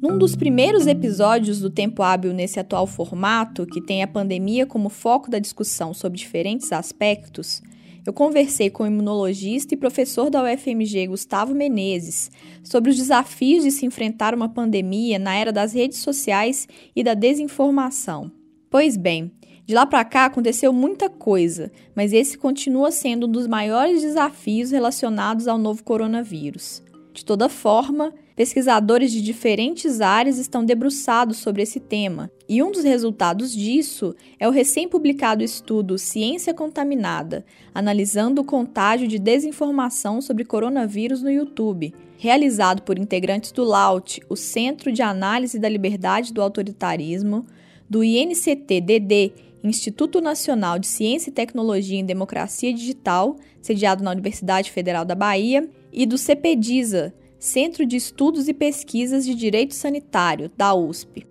Num dos primeiros episódios do Tempo Hábil nesse atual formato, que tem a pandemia como foco da discussão sobre diferentes aspectos, eu conversei com o imunologista e professor da UFMG Gustavo Menezes sobre os desafios de se enfrentar uma pandemia na era das redes sociais e da desinformação. Pois bem, de lá para cá aconteceu muita coisa, mas esse continua sendo um dos maiores desafios relacionados ao novo coronavírus. De toda forma, pesquisadores de diferentes áreas estão debruçados sobre esse tema, e um dos resultados disso é o recém-publicado estudo Ciência Contaminada, analisando o contágio de desinformação sobre coronavírus no YouTube, realizado por integrantes do LAUT, o Centro de Análise da Liberdade do Autoritarismo, do INCT-DD, Instituto Nacional de Ciência e Tecnologia em Democracia Digital, sediado na Universidade Federal da Bahia, e do CPDISA, Centro de Estudos e Pesquisas de Direito Sanitário, da USP.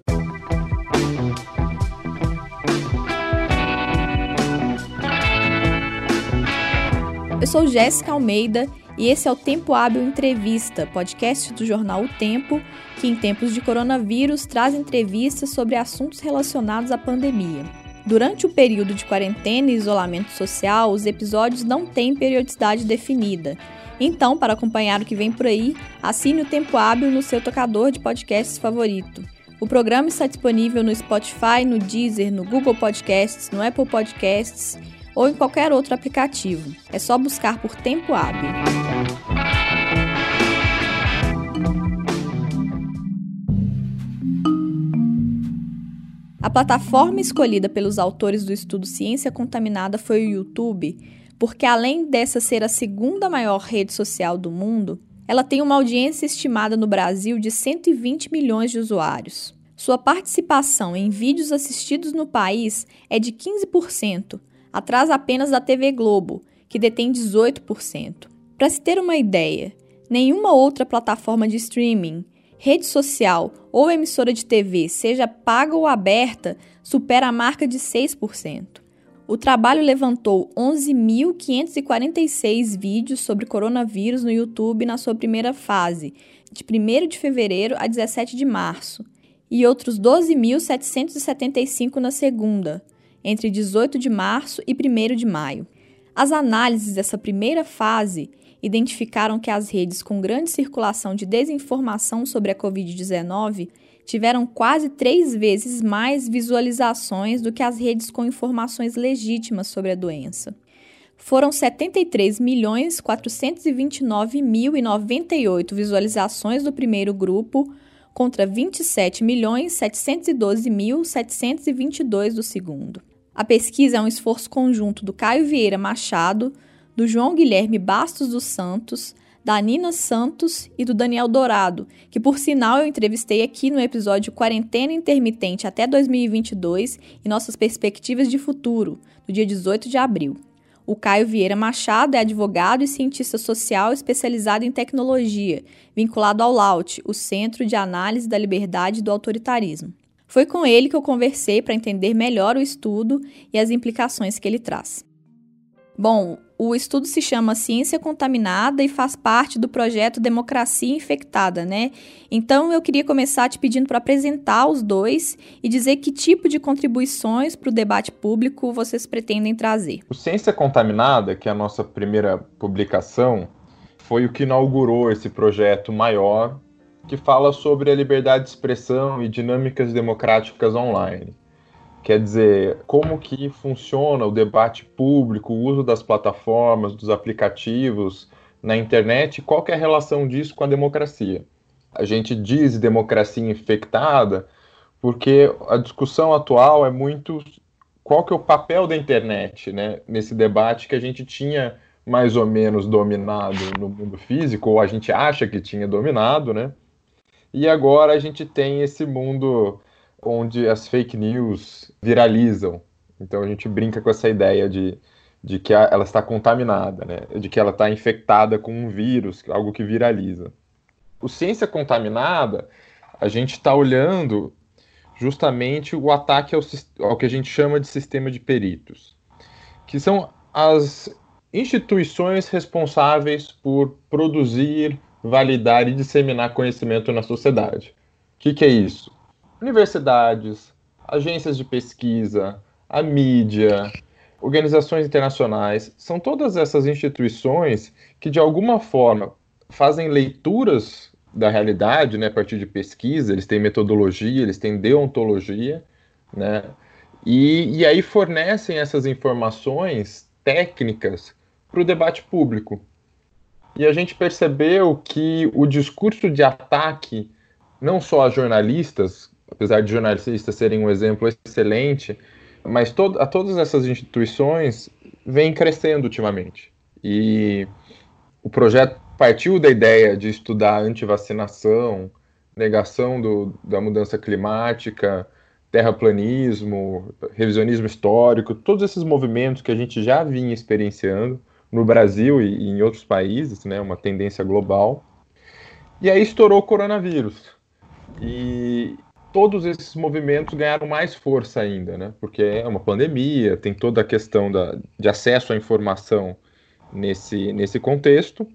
Eu sou Jéssica Almeida e esse é o Tempo Hábil Entrevista, podcast do jornal O Tempo, que em tempos de coronavírus traz entrevistas sobre assuntos relacionados à pandemia. Durante o período de quarentena e isolamento social, os episódios não têm periodicidade definida então, para acompanhar o que vem por aí, assine o Tempo Hábil no seu tocador de podcasts favorito. O programa está disponível no Spotify, no Deezer, no Google Podcasts, no Apple Podcasts ou em qualquer outro aplicativo. É só buscar por Tempo Hábil. A plataforma escolhida pelos autores do estudo Ciência Contaminada foi o YouTube, porque além dessa ser a segunda maior rede social do mundo, ela tem uma audiência estimada no Brasil de 120 milhões de usuários. Sua participação em vídeos assistidos no país é de 15%, atrás apenas da TV Globo, que detém 18%. Para se ter uma ideia, nenhuma outra plataforma de streaming, rede social ou emissora de TV, seja paga ou aberta, supera a marca de 6%. O trabalho levantou 11.546 vídeos sobre coronavírus no YouTube na sua primeira fase, de 1 de fevereiro a 17 de março, e outros 12.775 na segunda, entre 18 de março e 1 de maio. As análises dessa primeira fase identificaram que as redes com grande circulação de desinformação sobre a Covid-19 tiveram quase três vezes mais visualizações do que as redes com informações legítimas sobre a doença. Foram 73.429.098 visualizações do primeiro grupo contra 27.712.722 do segundo. A pesquisa é um esforço conjunto do Caio Vieira Machado, do João Guilherme Bastos dos Santos, da Nina Santos e do Daniel Dourado, que por sinal eu entrevistei aqui no episódio Quarentena Intermitente até 2022 e nossas perspectivas de futuro, no dia 18 de abril. O Caio Vieira Machado é advogado e cientista social especializado em tecnologia, vinculado ao LAUT, o Centro de Análise da Liberdade e do Autoritarismo. Foi com ele que eu conversei para entender melhor o estudo e as implicações que ele traz. Bom, o estudo se chama Ciência Contaminada e faz parte do projeto Democracia Infectada, né? Então eu queria começar te pedindo para apresentar os dois e dizer que tipo de contribuições para o debate público vocês pretendem trazer. O Ciência Contaminada, que é a nossa primeira publicação, foi o que inaugurou esse projeto maior que fala sobre a liberdade de expressão e dinâmicas democráticas online. Quer dizer, como que funciona o debate público, o uso das plataformas, dos aplicativos na internet, qual é a relação disso com a democracia? A gente diz democracia infectada porque a discussão atual é muito qual que é o papel da internet, né, nesse debate que a gente tinha mais ou menos dominado no mundo físico, ou a gente acha que tinha dominado, né? E agora a gente tem esse mundo onde as fake news viralizam. Então a gente brinca com essa ideia de, de que ela está contaminada, né? de que ela está infectada com um vírus, algo que viraliza. O ciência contaminada, a gente está olhando justamente o ataque ao, ao que a gente chama de sistema de peritos, que são as instituições responsáveis por produzir, validar e disseminar conhecimento na sociedade. que, que é isso? Universidades, agências de pesquisa, a mídia, organizações internacionais, são todas essas instituições que, de alguma forma, fazem leituras da realidade, né, a partir de pesquisa, eles têm metodologia, eles têm deontologia, né, e, e aí fornecem essas informações técnicas para o debate público. E a gente percebeu que o discurso de ataque, não só a jornalistas, apesar de jornalistas serem um exemplo excelente, mas to a todas essas instituições vem crescendo ultimamente. E o projeto partiu da ideia de estudar antivacinação, negação do, da mudança climática, terraplanismo, revisionismo histórico, todos esses movimentos que a gente já vinha experienciando no Brasil e, e em outros países, né, uma tendência global. E aí estourou o coronavírus. E todos esses movimentos ganharam mais força ainda, né? Porque é uma pandemia, tem toda a questão da, de acesso à informação nesse, nesse contexto.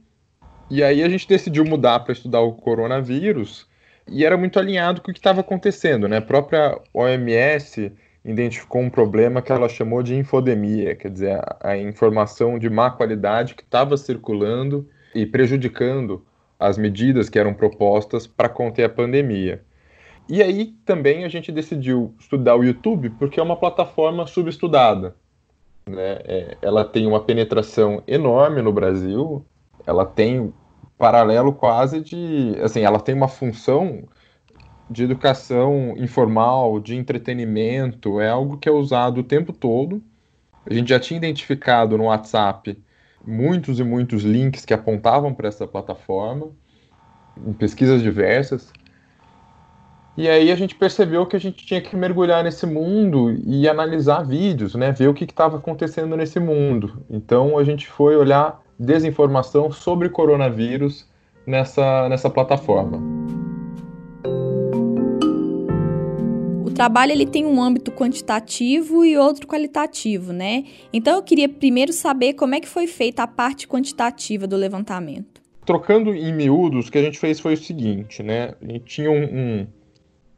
E aí a gente decidiu mudar para estudar o coronavírus e era muito alinhado com o que estava acontecendo, né? A própria OMS identificou um problema que ela chamou de infodemia, quer dizer, a, a informação de má qualidade que estava circulando e prejudicando as medidas que eram propostas para conter a pandemia. E aí também a gente decidiu estudar o YouTube porque é uma plataforma subestudada. Né? É, ela tem uma penetração enorme no Brasil, ela tem paralelo quase de. Assim, ela tem uma função de educação informal, de entretenimento, é algo que é usado o tempo todo. A gente já tinha identificado no WhatsApp muitos e muitos links que apontavam para essa plataforma, em pesquisas diversas. E aí a gente percebeu que a gente tinha que mergulhar nesse mundo e analisar vídeos, né? Ver o que estava acontecendo nesse mundo. Então a gente foi olhar desinformação sobre coronavírus nessa, nessa plataforma. O trabalho ele tem um âmbito quantitativo e outro qualitativo, né? Então eu queria primeiro saber como é que foi feita a parte quantitativa do levantamento. Trocando em miúdos, o que a gente fez foi o seguinte, né? A gente tinha um, um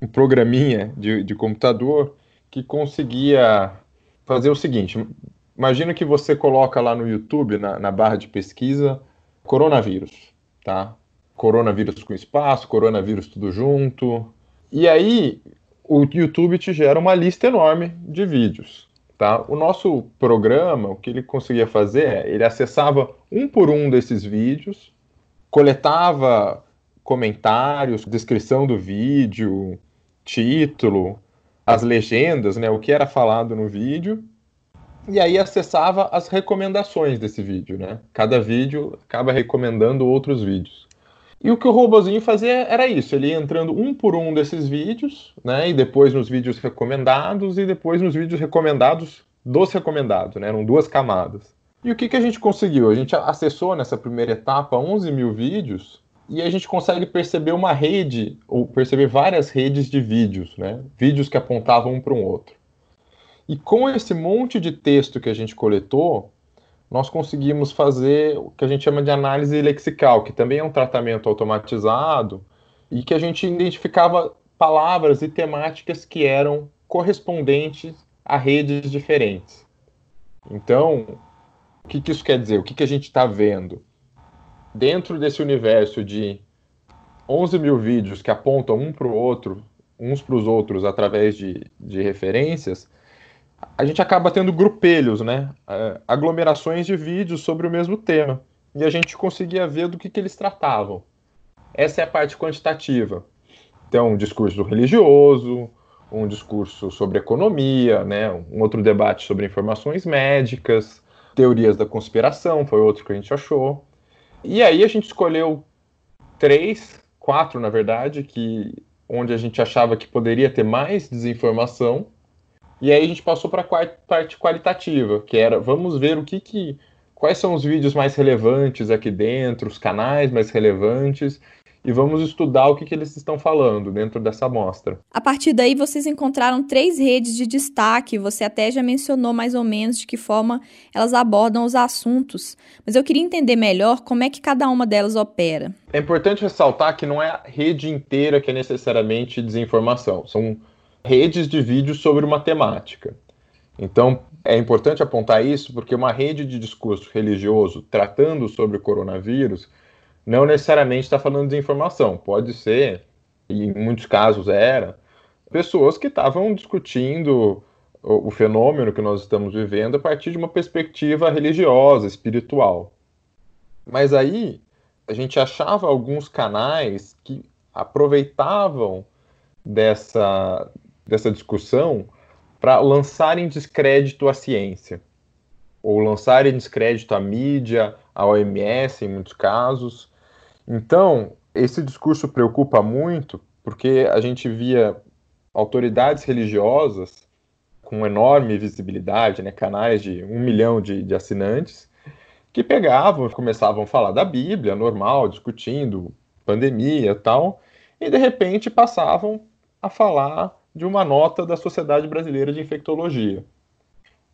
um programinha de, de computador que conseguia fazer o seguinte: imagina que você coloca lá no YouTube, na, na barra de pesquisa, coronavírus, tá? Coronavírus com espaço, coronavírus tudo junto. E aí o YouTube te gera uma lista enorme de vídeos. Tá? O nosso programa, o que ele conseguia fazer é, ele acessava um por um desses vídeos, coletava comentários, descrição do vídeo, título, as legendas, né, o que era falado no vídeo, e aí acessava as recomendações desse vídeo, né? Cada vídeo acaba recomendando outros vídeos. E o que o robozinho fazia era isso, ele ia entrando um por um desses vídeos, né? E depois nos vídeos recomendados e depois nos vídeos recomendados dos recomendados, né? Eram duas camadas. E o que, que a gente conseguiu? A gente acessou nessa primeira etapa 11 mil vídeos e a gente consegue perceber uma rede, ou perceber várias redes de vídeos, né? Vídeos que apontavam um para um outro. E com esse monte de texto que a gente coletou, nós conseguimos fazer o que a gente chama de análise lexical, que também é um tratamento automatizado, e que a gente identificava palavras e temáticas que eram correspondentes a redes diferentes. Então, o que, que isso quer dizer? O que, que a gente está vendo? Dentro desse universo de 11 mil vídeos que apontam um para o outro, uns para os outros através de, de referências, a gente acaba tendo grupelhos, né? É, aglomerações de vídeos sobre o mesmo tema. E a gente conseguia ver do que, que eles tratavam. Essa é a parte quantitativa. Então, um discurso religioso, um discurso sobre economia, né? um outro debate sobre informações médicas, teorias da conspiração, foi outro que a gente achou. E aí a gente escolheu três, quatro na verdade, que onde a gente achava que poderia ter mais desinformação. E aí a gente passou para a parte qualitativa, que era vamos ver o que, que quais são os vídeos mais relevantes aqui dentro, os canais mais relevantes, e vamos estudar o que, que eles estão falando dentro dessa amostra. A partir daí, vocês encontraram três redes de destaque, você até já mencionou mais ou menos de que forma elas abordam os assuntos, mas eu queria entender melhor como é que cada uma delas opera. É importante ressaltar que não é a rede inteira que é necessariamente desinformação, são redes de vídeos sobre uma temática. Então, é importante apontar isso porque uma rede de discurso religioso tratando sobre o coronavírus não necessariamente está falando de informação. Pode ser, e em muitos casos era, pessoas que estavam discutindo o, o fenômeno que nós estamos vivendo a partir de uma perspectiva religiosa, espiritual. Mas aí a gente achava alguns canais que aproveitavam dessa, dessa discussão para lançarem descrédito à ciência, ou lançarem descrédito à mídia, à OMS, em muitos casos, então, esse discurso preocupa muito porque a gente via autoridades religiosas com enorme visibilidade, né, canais de um milhão de, de assinantes, que pegavam, começavam a falar da Bíblia, normal, discutindo pandemia e tal, e de repente passavam a falar de uma nota da Sociedade Brasileira de Infectologia.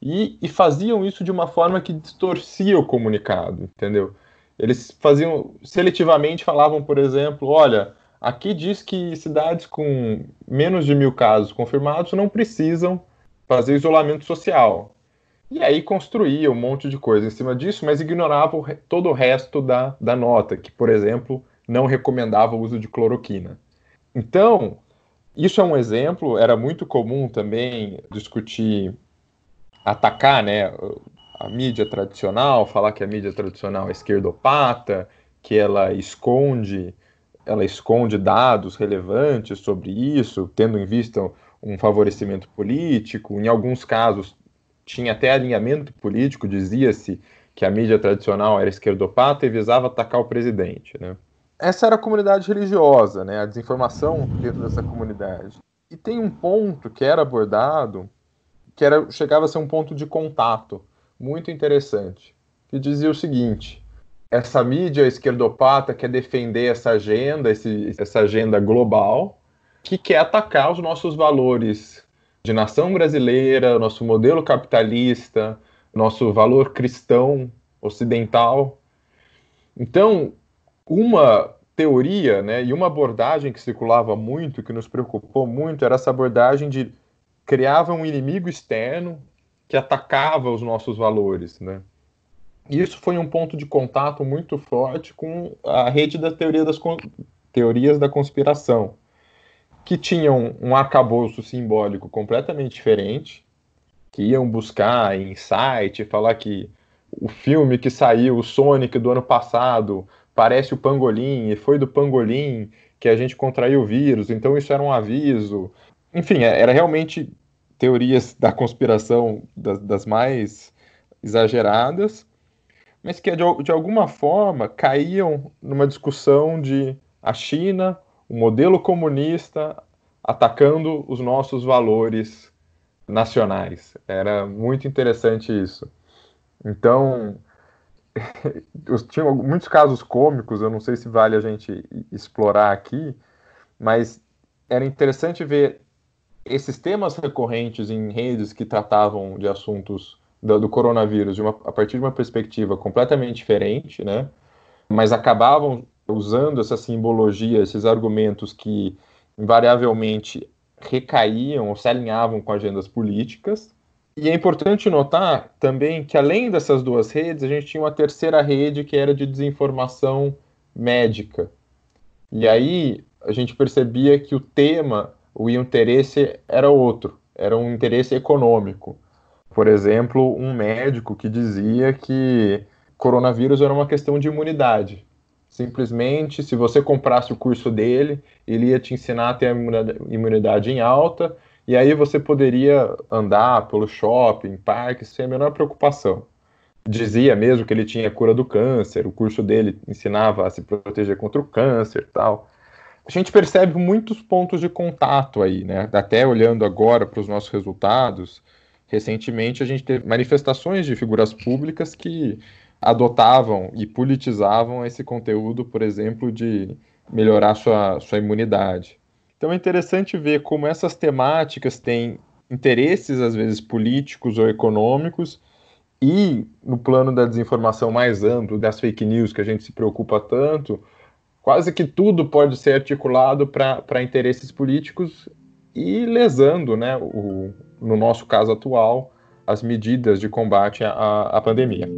E, e faziam isso de uma forma que distorcia o comunicado, entendeu? Eles faziam seletivamente falavam, por exemplo, olha, aqui diz que cidades com menos de mil casos confirmados não precisam fazer isolamento social. E aí construía um monte de coisa em cima disso, mas ignorava todo o resto da, da nota, que, por exemplo, não recomendava o uso de cloroquina. Então, isso é um exemplo, era muito comum também discutir, atacar né, a mídia tradicional, falar que a mídia tradicional é esquerdopata, que ela esconde, ela esconde dados relevantes sobre isso, tendo em vista um favorecimento político. Em alguns casos tinha até alinhamento político, dizia-se que a mídia tradicional era esquerdopata e visava atacar o presidente, né? Essa era a comunidade religiosa, né? A desinformação dentro dessa comunidade. E tem um ponto que era abordado que era chegava a ser um ponto de contato muito interessante, que dizia o seguinte: essa mídia esquerdopata quer defender essa agenda, esse, essa agenda global, que quer atacar os nossos valores de nação brasileira, nosso modelo capitalista, nosso valor cristão ocidental. Então, uma teoria né, e uma abordagem que circulava muito, que nos preocupou muito, era essa abordagem de criava um inimigo externo que atacava os nossos valores, né? Isso foi um ponto de contato muito forte com a rede da teoria das teorias da conspiração, que tinham um arcabouço simbólico completamente diferente, que iam buscar site, falar que o filme que saiu, o Sonic do ano passado, parece o Pangolim, e foi do Pangolim que a gente contraiu o vírus, então isso era um aviso. Enfim, é, era realmente teorias da conspiração das, das mais exageradas, mas que de, de alguma forma caíam numa discussão de a China, o modelo comunista atacando os nossos valores nacionais. Era muito interessante isso. Então, tinha muitos casos cômicos, eu não sei se vale a gente explorar aqui, mas era interessante ver esses temas recorrentes em redes que tratavam de assuntos do, do coronavírus uma, a partir de uma perspectiva completamente diferente, né? Mas acabavam usando essa simbologia, esses argumentos que invariavelmente recaíam ou se alinhavam com agendas políticas. E é importante notar também que, além dessas duas redes, a gente tinha uma terceira rede que era de desinformação médica. E aí a gente percebia que o tema o interesse era outro, era um interesse econômico. Por exemplo, um médico que dizia que coronavírus era uma questão de imunidade. Simplesmente, se você comprasse o curso dele, ele ia te ensinar a ter a imunidade em alta, e aí você poderia andar pelo shopping, parque, sem a menor preocupação. Dizia mesmo que ele tinha cura do câncer, o curso dele ensinava a se proteger contra o câncer tal a gente percebe muitos pontos de contato aí, né? Até olhando agora para os nossos resultados, recentemente a gente teve manifestações de figuras públicas que adotavam e politizavam esse conteúdo, por exemplo, de melhorar sua, sua imunidade. Então é interessante ver como essas temáticas têm interesses, às vezes políticos ou econômicos, e no plano da desinformação mais amplo, das fake news que a gente se preocupa tanto, quase que tudo pode ser articulado para interesses políticos e lesando, né, o, no nosso caso atual, as medidas de combate à, à pandemia.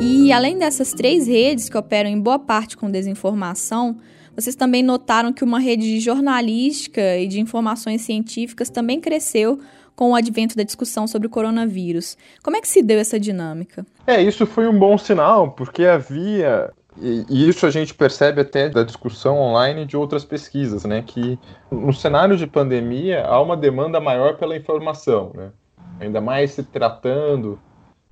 E além dessas três redes que operam em boa parte com desinformação, vocês também notaram que uma rede de jornalística e de informações científicas também cresceu com o advento da discussão sobre o coronavírus. Como é que se deu essa dinâmica? É, isso foi um bom sinal, porque havia e isso a gente percebe até da discussão online de outras pesquisas, né? Que no cenário de pandemia há uma demanda maior pela informação, né? Ainda mais se tratando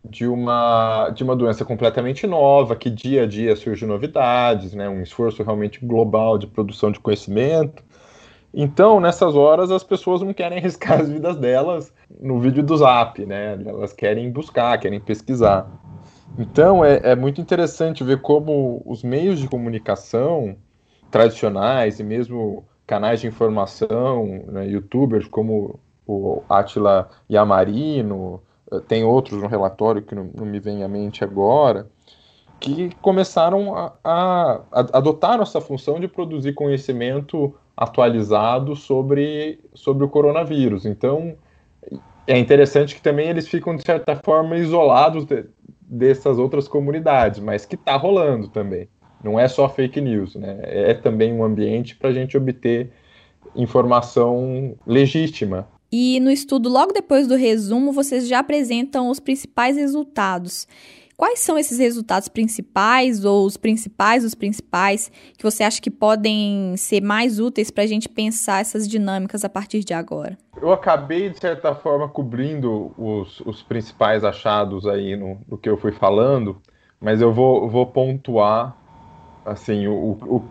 de uma, de uma doença completamente nova, que dia a dia surgem novidades, né? Um esforço realmente global de produção de conhecimento. Então, nessas horas, as pessoas não querem arriscar as vidas delas no vídeo do Zap, né? Elas querem buscar, querem pesquisar. Então, é, é muito interessante ver como os meios de comunicação tradicionais e mesmo canais de informação, né, youtubers como o Atila Yamarino, eh, tem outros no relatório que não, não me vem à mente agora, que começaram a, a, a adotar essa função de produzir conhecimento atualizado sobre, sobre o coronavírus. Então, é interessante que também eles ficam, de certa forma, isolados de, dessas outras comunidades, mas que está rolando também. Não é só fake news, né? É também um ambiente para a gente obter informação legítima. E no estudo, logo depois do resumo, vocês já apresentam os principais resultados. Quais são esses resultados principais ou os principais dos principais que você acha que podem ser mais úteis para a gente pensar essas dinâmicas a partir de agora? Eu acabei, de certa forma, cobrindo os, os principais achados aí no, no que eu fui falando, mas eu vou, vou pontuar, assim, o, o,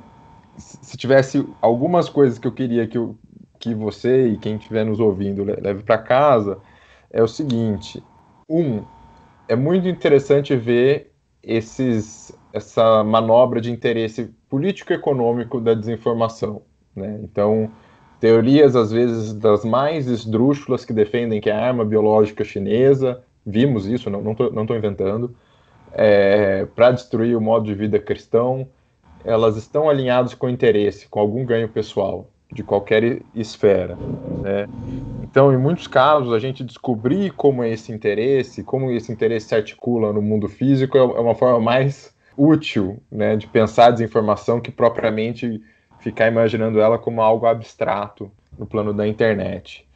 se tivesse algumas coisas que eu queria que, eu, que você e quem estiver nos ouvindo leve para casa, é o seguinte. Um, é muito interessante ver esses, essa manobra de interesse político-econômico da desinformação. Né? Então, teorias, às vezes, das mais esdrúxulas que defendem que é a arma biológica chinesa, vimos isso, não estou não inventando, é, para destruir o modo de vida cristão, elas estão alinhadas com interesse, com algum ganho pessoal, de qualquer esfera. Né? Então, em muitos casos, a gente descobrir como é esse interesse, como esse interesse se articula no mundo físico, é, é uma forma mais útil né, de pensar a desinformação que propriamente ficar imaginando ela como algo abstrato no plano da internet.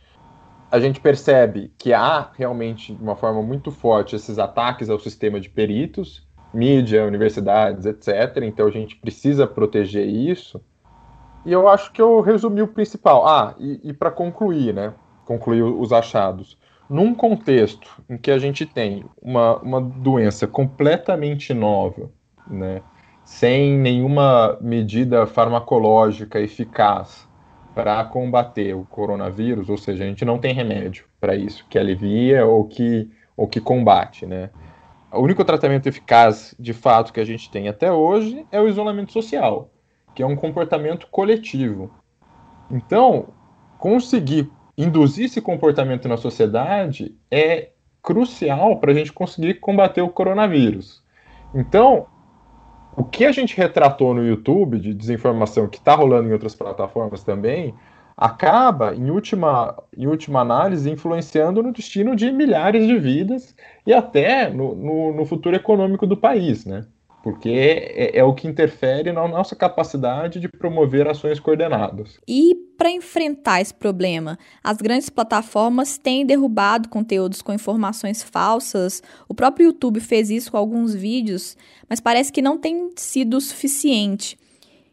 A gente percebe que há realmente, de uma forma muito forte, esses ataques ao sistema de peritos, mídia, universidades, etc. Então, a gente precisa proteger isso. E eu acho que eu resumi o principal. Ah, e, e para concluir, né? Concluir os achados. Num contexto em que a gente tem uma, uma doença completamente nova, né, sem nenhuma medida farmacológica eficaz para combater o coronavírus, ou seja, a gente não tem remédio para isso, que alivia ou que, ou que combate, né? O único tratamento eficaz, de fato, que a gente tem até hoje é o isolamento social, que é um comportamento coletivo. Então, conseguir induzir esse comportamento na sociedade é crucial para a gente conseguir combater o coronavírus. Então, o que a gente retratou no YouTube de desinformação que está rolando em outras plataformas também, acaba, em última, em última análise, influenciando no destino de milhares de vidas e até no, no, no futuro econômico do país, né? Porque é, é, o que interfere na nossa capacidade de promover ações coordenadas. E para enfrentar esse problema, as grandes plataformas têm derrubado conteúdos com informações falsas. O próprio YouTube fez isso com alguns vídeos, mas parece que não tem sido o suficiente.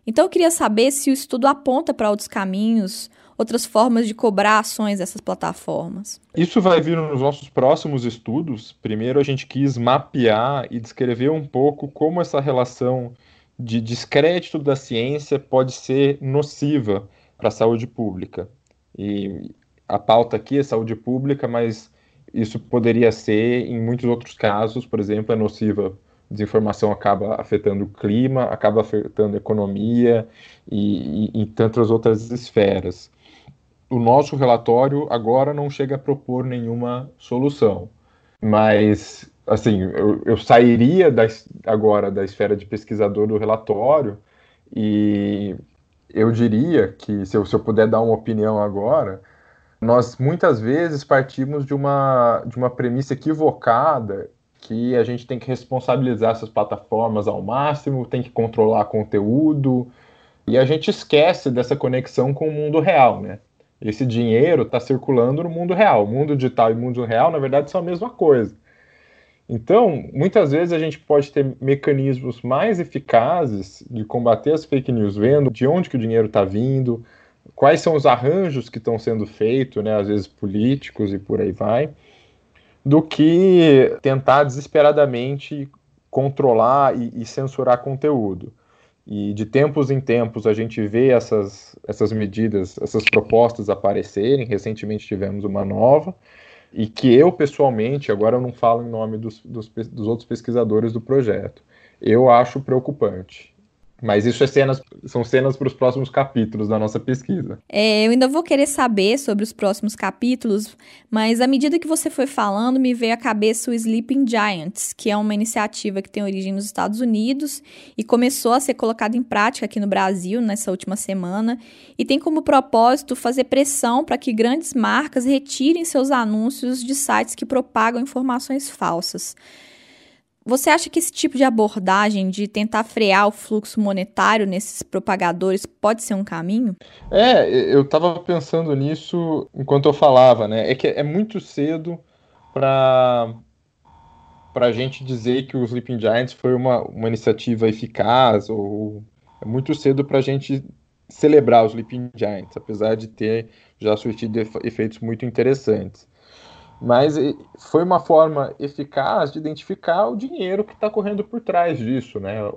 Então eu queria saber se o estudo aponta para outros caminhos outras formas de cobrar ações dessas plataformas? Isso vai vir nos nossos próximos estudos. Primeiro, a gente quis mapear e descrever um pouco como essa relação de descrédito da ciência pode ser nociva para a saúde pública. E a pauta aqui é saúde pública, mas isso poderia ser, em muitos outros casos, por exemplo, é nociva. Desinformação acaba afetando o clima, acaba afetando a economia e, e, e tantas outras esferas. O nosso relatório agora não chega a propor nenhuma solução, mas assim, eu, eu sairia da, agora da esfera de pesquisador do relatório e eu diria que, se eu, se eu puder dar uma opinião agora, nós muitas vezes partimos de uma, de uma premissa equivocada que a gente tem que responsabilizar essas plataformas ao máximo, tem que controlar conteúdo, e a gente esquece dessa conexão com o mundo real, né? Esse dinheiro está circulando no mundo real. O mundo digital e o mundo real, na verdade, são a mesma coisa. Então, muitas vezes a gente pode ter mecanismos mais eficazes de combater as fake news, vendo de onde que o dinheiro está vindo, quais são os arranjos que estão sendo feitos, né, às vezes políticos e por aí vai, do que tentar desesperadamente controlar e, e censurar conteúdo. E de tempos em tempos a gente vê essas, essas medidas, essas propostas aparecerem. Recentemente tivemos uma nova, e que eu pessoalmente, agora eu não falo em nome dos, dos, dos outros pesquisadores do projeto, eu acho preocupante. Mas isso é cenas, são cenas para os próximos capítulos da nossa pesquisa. É, eu ainda vou querer saber sobre os próximos capítulos, mas à medida que você foi falando, me veio à cabeça o Sleeping Giants, que é uma iniciativa que tem origem nos Estados Unidos e começou a ser colocada em prática aqui no Brasil nessa última semana e tem como propósito fazer pressão para que grandes marcas retirem seus anúncios de sites que propagam informações falsas. Você acha que esse tipo de abordagem de tentar frear o fluxo monetário nesses propagadores pode ser um caminho? É, eu estava pensando nisso enquanto eu falava, né? É que é muito cedo para para a gente dizer que o Sleeping Giants foi uma, uma iniciativa eficaz ou é muito cedo para a gente celebrar os Sleeping Giants, apesar de ter já surtido efeitos muito interessantes. Mas foi uma forma eficaz de identificar o dinheiro que está correndo por trás disso, né?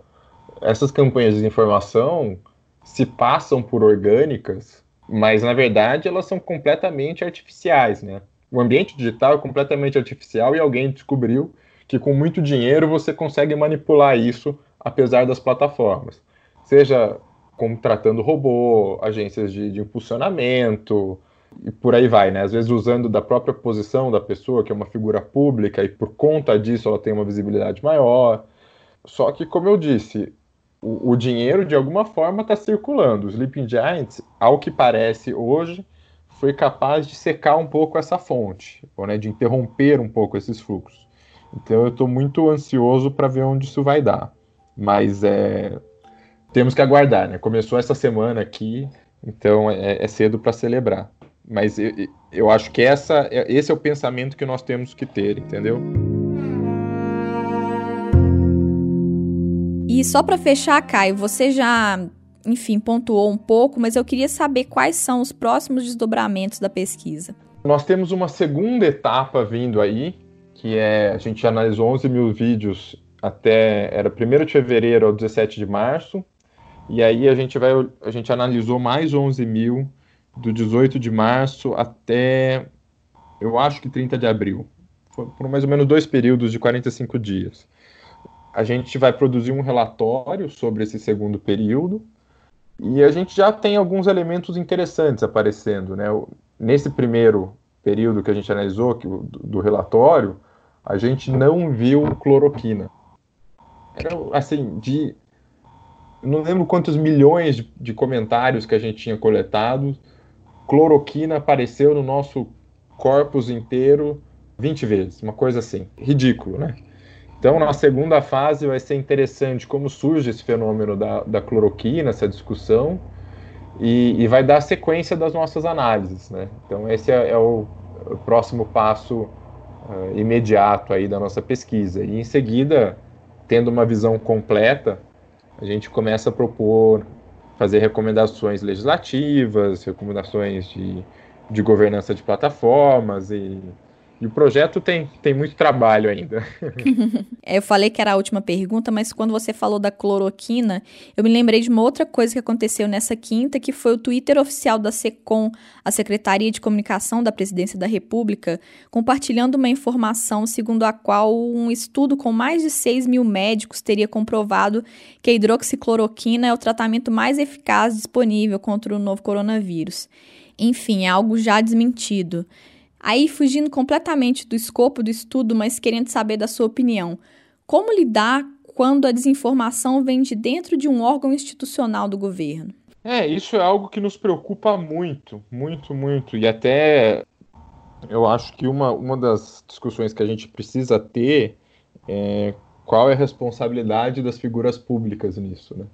Essas campanhas de informação se passam por orgânicas, mas na verdade elas são completamente artificiais, né? O ambiente digital é completamente artificial e alguém descobriu que com muito dinheiro você consegue manipular isso apesar das plataformas. Seja contratando robô, agências de, de impulsionamento, e por aí vai, né? Às vezes usando da própria posição da pessoa, que é uma figura pública, e por conta disso ela tem uma visibilidade maior. Só que, como eu disse, o, o dinheiro de alguma forma está circulando. O Sleeping Giants, ao que parece hoje, foi capaz de secar um pouco essa fonte, ou, né, de interromper um pouco esses fluxos. Então eu estou muito ansioso para ver onde isso vai dar. Mas é, temos que aguardar, né? Começou essa semana aqui, então é, é cedo para celebrar. Mas eu, eu acho que essa, esse é o pensamento que nós temos que ter, entendeu? E só para fechar, Caio, você já, enfim, pontuou um pouco, mas eu queria saber quais são os próximos desdobramentos da pesquisa. Nós temos uma segunda etapa vindo aí, que é a gente analisou 11 mil vídeos até era 1 de fevereiro ao 17 de março, e aí a gente vai a gente analisou mais 11 mil do 18 de março até, eu acho que 30 de abril. Foram mais ou menos dois períodos de 45 dias. A gente vai produzir um relatório sobre esse segundo período e a gente já tem alguns elementos interessantes aparecendo. Né? Nesse primeiro período que a gente analisou, que, do, do relatório, a gente não viu cloroquina. Era, assim, de. Não lembro quantos milhões de, de comentários que a gente tinha coletado, cloroquina apareceu no nosso corpus inteiro 20 vezes, uma coisa assim, ridículo, né? Então, na segunda fase vai ser interessante como surge esse fenômeno da, da cloroquina, essa discussão, e, e, vai dar sequência das nossas análises, né? Então, esse é, é o, próximo passo uh, imediato aí da nossa pesquisa. E, em seguida, tendo uma visão completa, a gente começa a propor fazer recomendações legislativas, recomendações de, de governança de plataformas e, E o projeto tem, tem muito trabalho ainda. É, eu falei que era a última pergunta, mas quando você falou da cloroquina, eu me lembrei de uma outra coisa que aconteceu nessa quinta, que foi o Twitter oficial da SECOM, a Secretaria de Comunicação da Presidência da República, compartilhando uma informação segundo a qual um estudo com mais de 6 mil médicos teria comprovado que a hidroxicloroquina é o tratamento mais eficaz disponível contra o novo coronavírus. Enfim, é algo já desmentido. Aí, fugindo completamente do escopo do estudo, mas querendo saber da sua opinião, como lidar quando a desinformação vem de dentro de um órgão institucional do governo? É, isso é algo que nos preocupa muito, muito, muito. E até eu acho que uma, uma das discussões que a gente precisa ter é qual é a responsabilidade das figuras públicas nisso, né?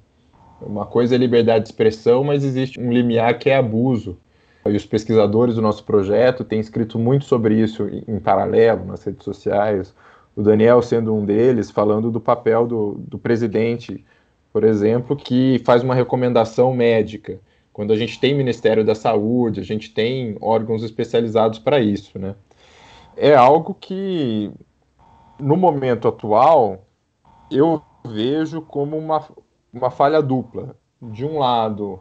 Uma coisa é liberdade de expressão, mas existe um limiar que é abuso. E os pesquisadores do nosso projeto têm escrito muito sobre isso em paralelo nas redes sociais. O Daniel sendo um deles, falando do papel do, do presidente, por exemplo, que faz uma recomendação médica. Quando a gente tem Ministério da Saúde, a gente tem órgãos especializados para isso, né? É algo que, no momento atual, eu vejo como uma, uma falha dupla. De um lado,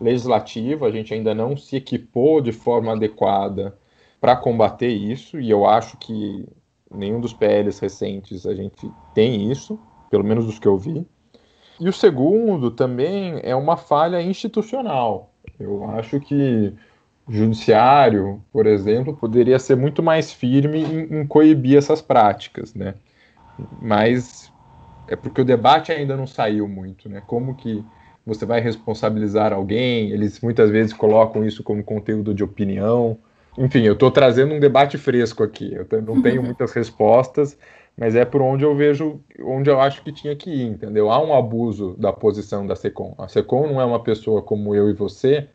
legislativa, a gente ainda não se equipou de forma adequada para combater isso, e eu acho que nenhum dos PLs recentes a gente tem isso, pelo menos dos que eu vi. E o segundo também é uma falha institucional. Eu acho que o judiciário, por exemplo, poderia ser muito mais firme em, em coibir essas práticas, né? Mas é porque o debate ainda não saiu muito, né? Como que você vai responsabilizar alguém, eles muitas vezes colocam isso como conteúdo de opinião. Enfim, eu estou trazendo um debate fresco aqui, eu não tenho muitas respostas, mas é por onde eu vejo, onde eu acho que tinha que ir, entendeu? Há um abuso da posição da SECOM. A SECOM não é uma pessoa como eu e você,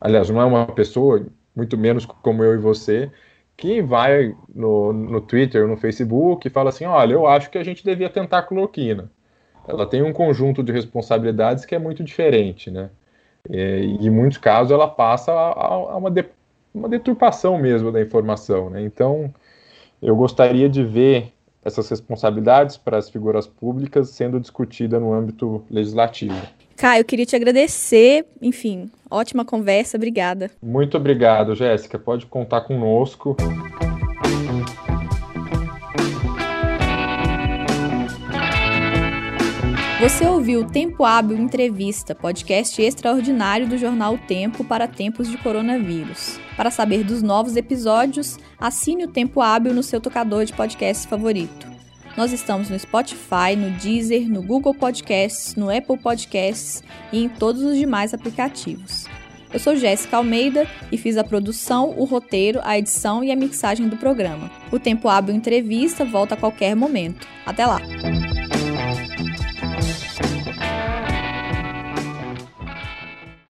aliás, não é uma pessoa, muito menos como eu e você, que vai no, no Twitter, no Facebook e fala assim, olha, eu acho que a gente devia tentar cloroquina ela tem um conjunto de responsabilidades que é muito diferente, né? E, em muitos casos ela passa a, a uma, de, uma deturpação mesmo da informação, né? Então, eu gostaria de ver essas responsabilidades para as figuras públicas sendo discutida no âmbito legislativo. Caio, eu queria te agradecer. Enfim, ótima conversa. Obrigada. Muito obrigado, Jéssica. Pode contar conosco. Você ouviu Tempo Hábil Entrevista, podcast extraordinário do jornal Tempo para tempos de coronavírus. Para saber dos novos episódios, assine o Tempo Hábil no seu tocador de podcast favorito. Nós estamos no Spotify, no Deezer, no Google Podcasts, no Apple Podcasts e em todos os demais aplicativos. Eu sou Jéssica Almeida e fiz a produção, o roteiro, a edição e a mixagem do programa. O Tempo Hábil Entrevista volta a qualquer momento. Até lá!